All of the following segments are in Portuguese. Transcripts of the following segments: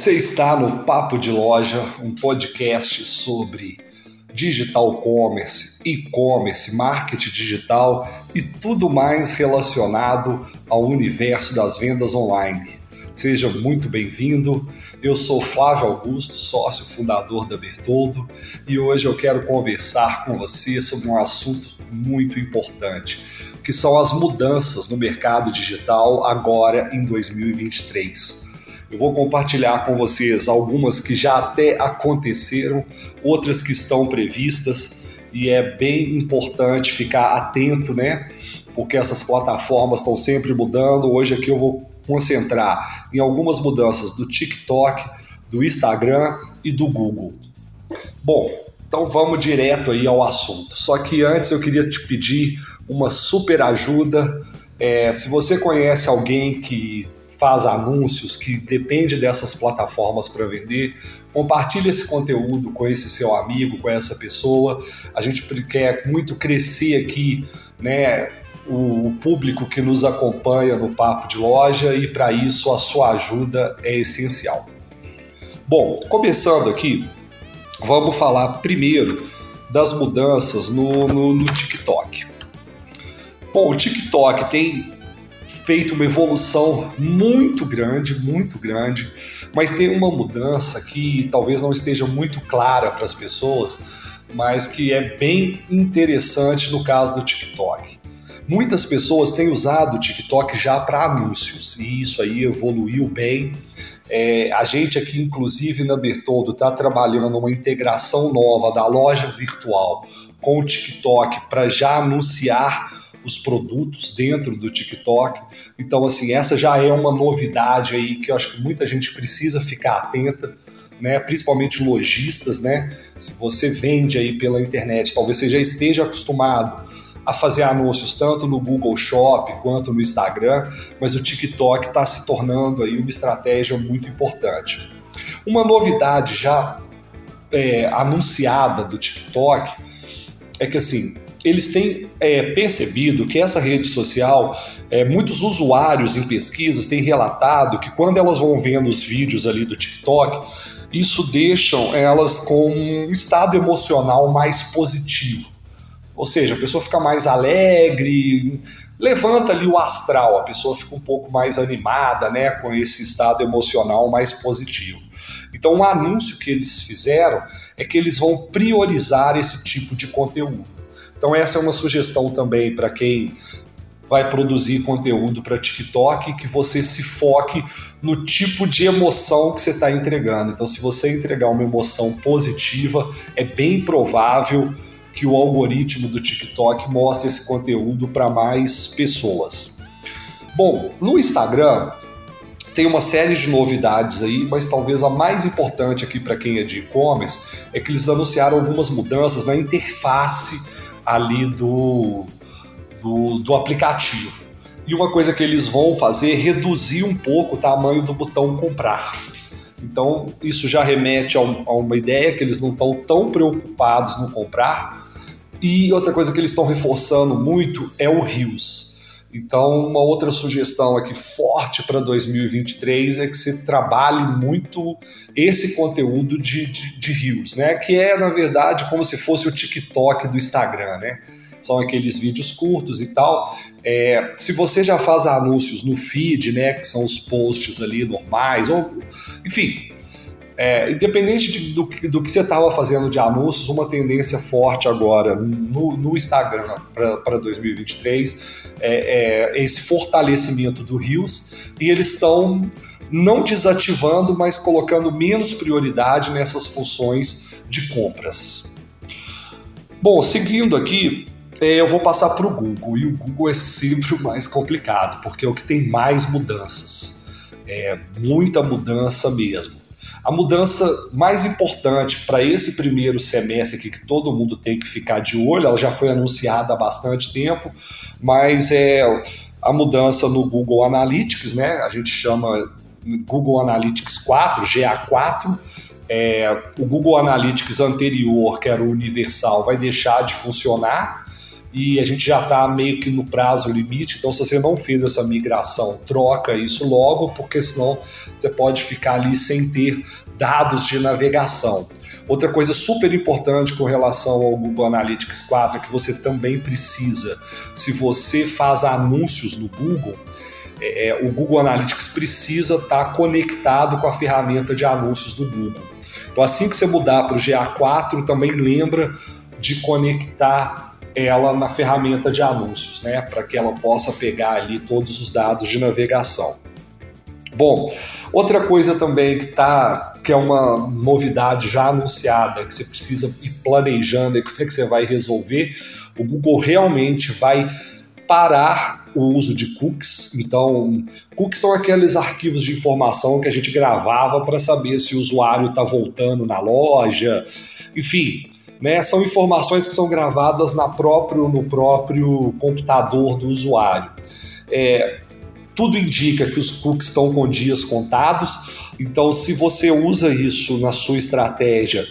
Você está no Papo de Loja, um podcast sobre digital commerce, e-commerce, marketing digital e tudo mais relacionado ao universo das vendas online. Seja muito bem-vindo. Eu sou Flávio Augusto, sócio fundador da Bertoldo, e hoje eu quero conversar com você sobre um assunto muito importante, que são as mudanças no mercado digital agora em 2023. Eu vou compartilhar com vocês algumas que já até aconteceram, outras que estão previstas e é bem importante ficar atento, né? Porque essas plataformas estão sempre mudando. Hoje aqui eu vou concentrar em algumas mudanças do TikTok, do Instagram e do Google. Bom, então vamos direto aí ao assunto. Só que antes eu queria te pedir uma super ajuda. É, se você conhece alguém que faz anúncios, que depende dessas plataformas para vender, compartilhe esse conteúdo com esse seu amigo, com essa pessoa. A gente quer muito crescer aqui, né? O público que nos acompanha no Papo de Loja e para isso a sua ajuda é essencial. Bom, começando aqui, vamos falar primeiro das mudanças no, no, no TikTok. Bom, o TikTok tem feito uma evolução muito grande, muito grande, mas tem uma mudança que talvez não esteja muito clara para as pessoas, mas que é bem interessante no caso do TikTok. Muitas pessoas têm usado o TikTok já para anúncios e isso aí evoluiu bem. É, a gente aqui, inclusive na Bertoldo, está trabalhando numa integração nova da loja virtual com o TikTok para já anunciar os produtos dentro do TikTok. Então, assim, essa já é uma novidade aí que eu acho que muita gente precisa ficar atenta. Né, principalmente lojistas, né? Se você vende aí pela internet, talvez você já esteja acostumado a fazer anúncios tanto no Google Shop quanto no Instagram, mas o TikTok está se tornando aí uma estratégia muito importante. Uma novidade já é, anunciada do TikTok é que assim eles têm é, percebido que essa rede social, é, muitos usuários em pesquisas têm relatado que quando elas vão vendo os vídeos ali do TikTok, isso deixa elas com um estado emocional mais positivo. Ou seja, a pessoa fica mais alegre, levanta ali o astral, a pessoa fica um pouco mais animada, né, com esse estado emocional mais positivo. Então, o anúncio que eles fizeram é que eles vão priorizar esse tipo de conteúdo. Então, essa é uma sugestão também para quem vai produzir conteúdo para TikTok, que você se foque no tipo de emoção que você está entregando. Então, se você entregar uma emoção positiva, é bem provável que o algoritmo do TikTok mostre esse conteúdo para mais pessoas. Bom, no Instagram tem uma série de novidades aí, mas talvez a mais importante aqui para quem é de e-commerce é que eles anunciaram algumas mudanças na interface ali do, do, do aplicativo. E uma coisa que eles vão fazer é reduzir um pouco o tamanho do botão comprar. Então, isso já remete a, um, a uma ideia que eles não estão tão preocupados no comprar. E outra coisa que eles estão reforçando muito é o Rios. Então, uma outra sugestão aqui forte para 2023 é que você trabalhe muito esse conteúdo de, de, de né? Que é, na verdade, como se fosse o TikTok do Instagram, né? São aqueles vídeos curtos e tal. É, se você já faz anúncios no feed, né? Que são os posts ali normais, ou enfim, é, independente de, do, do, que você estava fazendo de anúncios, uma tendência forte agora no, no Instagram para 2023 é, é, esse fortalecimento do Rios e eles estão não desativando, mas colocando menos prioridade nessas funções de compras. Bom, seguindo aqui, é, eu vou passar para o Google e o Google é sempre o mais complicado porque é o que tem mais mudanças, é muita mudança mesmo. A mudança mais importante para esse primeiro semestre aqui, que todo mundo tem que ficar de olho, ela já foi anunciada há bastante tempo, mas é a mudança no Google Analytics, né? A gente chama Google Analytics 4, GA4. É, o Google Analytics anterior, que era o universal, vai deixar de funcionar e a gente já está meio que no prazo limite. Então, se você não fez essa migração, troca isso logo, porque senão você pode ficar ali sem ter dados de navegação. Outra coisa super importante com relação ao Google Analytics 4 é que você também precisa, se você faz anúncios no Google, é, é o Google Analytics precisa estar tá conectado com a ferramenta de anúncios do Google. Então, assim que você mudar para o GA4, também lembra de conectar ela na ferramenta de anúncios, né, para que ela possa pegar ali todos os dados de navegação. Bom, outra coisa também que tá, que é uma novidade já anunciada, que você precisa ir planejando e como é que você vai resolver, o Google realmente vai parar o uso de cookies. Então, cookies são aqueles arquivos de informação que a gente gravava para saber se o usuário está voltando na loja, enfim, né, são informações que são gravadas na próprio, no próprio computador do usuário. É, tudo indica que os cookies estão com dias contados, então se você usa isso na sua estratégia,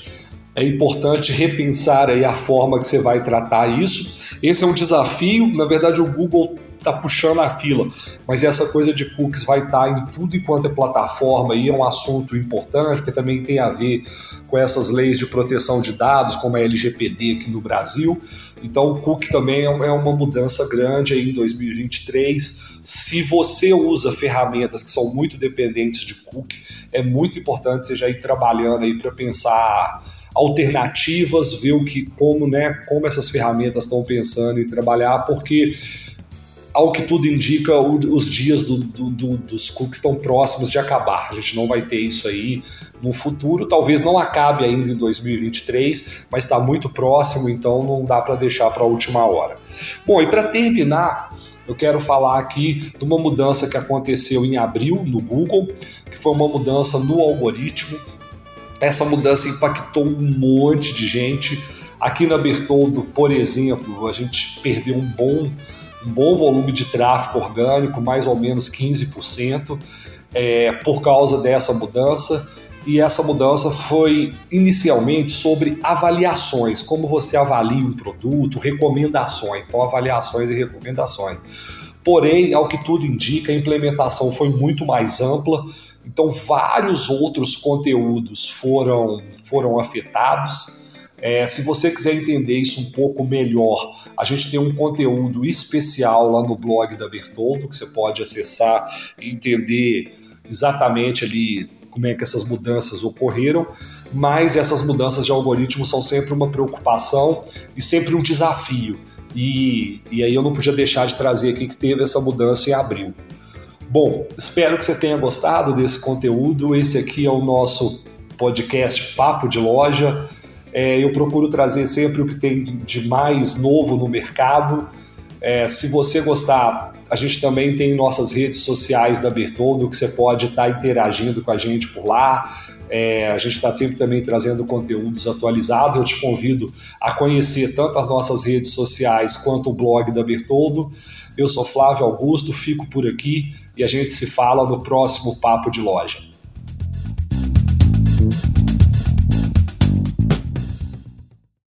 é importante repensar aí a forma que você vai tratar isso. Esse é um desafio, na verdade o Google está puxando a fila. Mas essa coisa de cookies vai estar tá em tudo enquanto é plataforma e é um assunto importante, porque também tem a ver com essas leis de proteção de dados, como a LGPD aqui no Brasil. Então, o cookie também é, é uma mudança grande aí em 2023. Se você usa ferramentas que são muito dependentes de cookie, é muito importante você já ir trabalhando aí para pensar alternativas, ver o que, como, né, como essas ferramentas estão pensando em trabalhar, porque ao que tudo indica, os dias do, do, do, dos cookies estão próximos de acabar. A gente não vai ter isso aí no futuro. Talvez não acabe ainda em 2023, mas está muito próximo, então não dá para deixar para a última hora. Bom, e para terminar, eu quero falar aqui de uma mudança que aconteceu em abril no Google, que foi uma mudança no algoritmo. Essa mudança impactou um monte de gente. Aqui na Bertoldo, por exemplo, a gente perdeu um bom um bom volume de tráfego orgânico, mais ou menos 15%, é, por causa dessa mudança. E essa mudança foi inicialmente sobre avaliações, como você avalia um produto, recomendações, então avaliações e recomendações. Porém, ao que tudo indica, a implementação foi muito mais ampla, então vários outros conteúdos foram, foram afetados. É, se você quiser entender isso um pouco melhor, a gente tem um conteúdo especial lá no blog da Bertoldo que você pode acessar e entender exatamente ali como é que essas mudanças ocorreram, mas essas mudanças de algoritmo são sempre uma preocupação e sempre um desafio. E, e aí eu não podia deixar de trazer aqui que teve essa mudança em abril. Bom, espero que você tenha gostado desse conteúdo. Esse aqui é o nosso podcast Papo de Loja. É, eu procuro trazer sempre o que tem de mais novo no mercado. É, se você gostar, a gente também tem nossas redes sociais da Bertoldo, que você pode estar tá interagindo com a gente por lá. É, a gente está sempre também trazendo conteúdos atualizados. Eu te convido a conhecer tanto as nossas redes sociais quanto o blog da Bertoldo. Eu sou Flávio Augusto, fico por aqui e a gente se fala no próximo Papo de Loja.